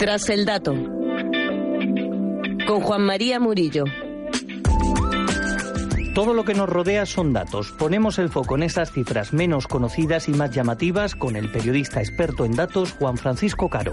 Tras el dato. Con Juan María Murillo. Todo lo que nos rodea son datos. Ponemos el foco en esas cifras menos conocidas y más llamativas con el periodista experto en datos Juan Francisco Caro.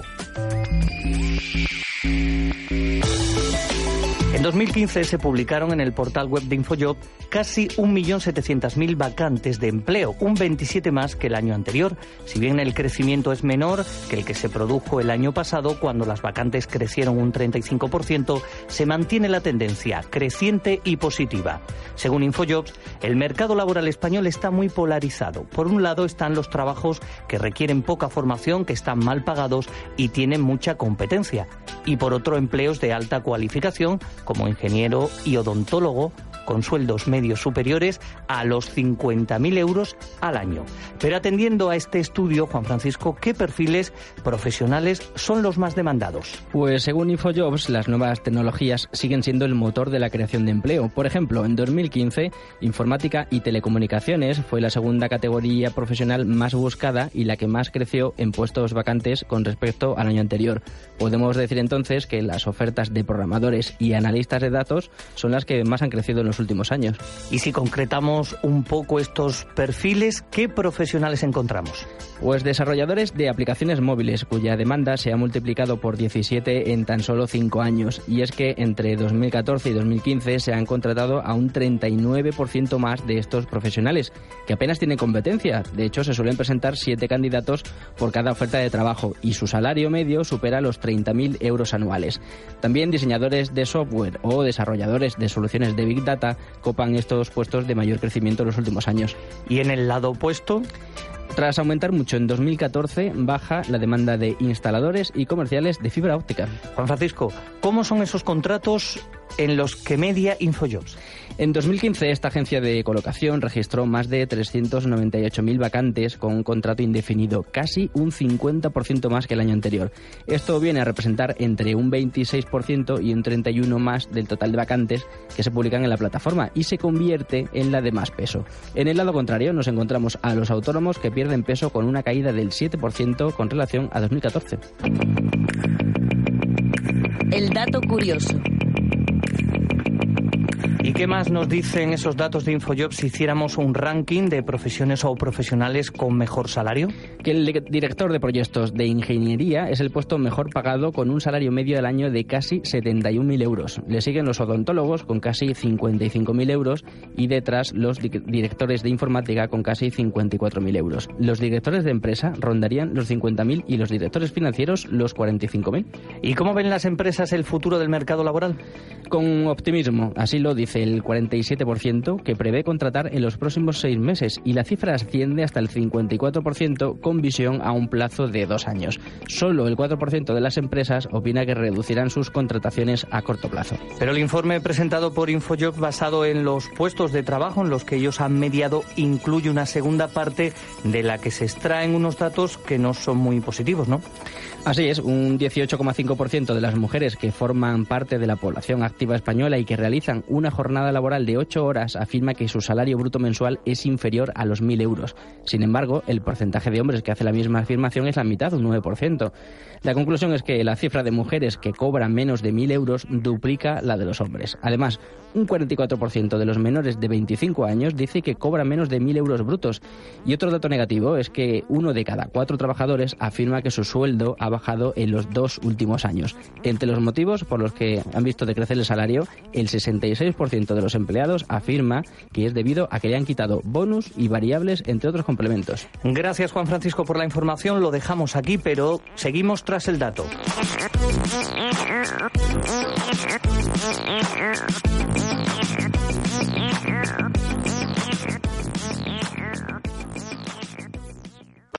En 2015 se publicaron en el portal web de Infojob casi 1.700.000 vacantes de empleo, un 27 más que el año anterior. Si bien el crecimiento es menor que el que se produjo el año pasado, cuando las vacantes crecieron un 35%, se mantiene la tendencia creciente y positiva. Según Infojobs, el mercado laboral español está muy polarizado. Por un lado están los trabajos que requieren poca formación, que están mal pagados y tienen mucha competencia. Y por otro, empleos de alta cualificación como ingeniero y odontólogo con sueldos medios superiores a los 50.000 euros al año. Pero atendiendo a este estudio, Juan Francisco, ¿qué perfiles profesionales son los más demandados? Pues según InfoJobs, las nuevas tecnologías siguen siendo el motor de la creación de empleo. Por ejemplo, en 2015, informática y telecomunicaciones fue la segunda categoría profesional más buscada y la que más creció en puestos vacantes con respecto al año anterior. Podemos decir entonces que las ofertas de programadores y analistas de datos son las que más han crecido en los últimos años. Y si concretamos un poco estos perfiles, ¿qué profesionales encontramos? Pues desarrolladores de aplicaciones móviles, cuya demanda se ha multiplicado por 17 en tan solo 5 años. Y es que entre 2014 y 2015 se han contratado a un 39% más de estos profesionales, que apenas tienen competencia. De hecho, se suelen presentar 7 candidatos por cada oferta de trabajo y su salario medio supera los 30.000 euros anuales. También diseñadores de software o desarrolladores de soluciones de Big Data copan estos puestos de mayor crecimiento en los últimos años. ¿Y en el lado opuesto? Tras aumentar mucho en 2014, baja la demanda de instaladores y comerciales de fibra óptica. Juan Francisco, ¿cómo son esos contratos en los que media InfoJobs? En 2015, esta agencia de colocación registró más de 398.000 vacantes con un contrato indefinido, casi un 50% más que el año anterior. Esto viene a representar entre un 26% y un 31% más del total de vacantes que se publican en la plataforma y se convierte en la de más peso. En el lado contrario, nos encontramos a los autónomos que pierden peso con una caída del 7% con relación a 2014. El dato curioso. ¿Y qué más nos dicen esos datos de InfoJobs si hiciéramos un ranking de profesiones o profesionales con mejor salario? Que el director de proyectos de ingeniería es el puesto mejor pagado con un salario medio del año de casi 71.000 euros. Le siguen los odontólogos con casi 55.000 euros y detrás los directores de informática con casi 54.000 euros. Los directores de empresa rondarían los 50.000 y los directores financieros los 45.000. ¿Y cómo ven las empresas el futuro del mercado laboral? Con optimismo, así lo dice el 47%, que prevé contratar en los próximos seis meses y la cifra asciende hasta el 54% con visión a un plazo de dos años. Solo el 4% de las empresas opina que reducirán sus contrataciones a corto plazo. Pero el informe presentado por InfoJob basado en los puestos de trabajo en los que ellos han mediado incluye una segunda parte de la que se extraen unos datos que no son muy positivos, ¿no? Así es, un 18,5% de las mujeres que forman parte de la población activa española y que realizan una jornada laboral de 8 horas afirma que su salario bruto mensual es inferior a los 1.000 euros. Sin embargo, el porcentaje de hombres que hace la misma afirmación es la mitad, un 9%. La conclusión es que la cifra de mujeres que cobran menos de 1.000 euros duplica la de los hombres. Además, un 44% de los menores de 25 años dice que cobran menos de 1.000 euros brutos. Y otro dato negativo es que uno de cada cuatro trabajadores afirma que su sueldo ha bajado en los dos últimos años. Entre los motivos por los que han visto decrecer el salario, el 66% de los empleados afirma que es debido a que le han quitado bonus y variables, entre otros complementos. Gracias, Juan Francisco, por la información. Lo dejamos aquí, pero seguimos tras el dato.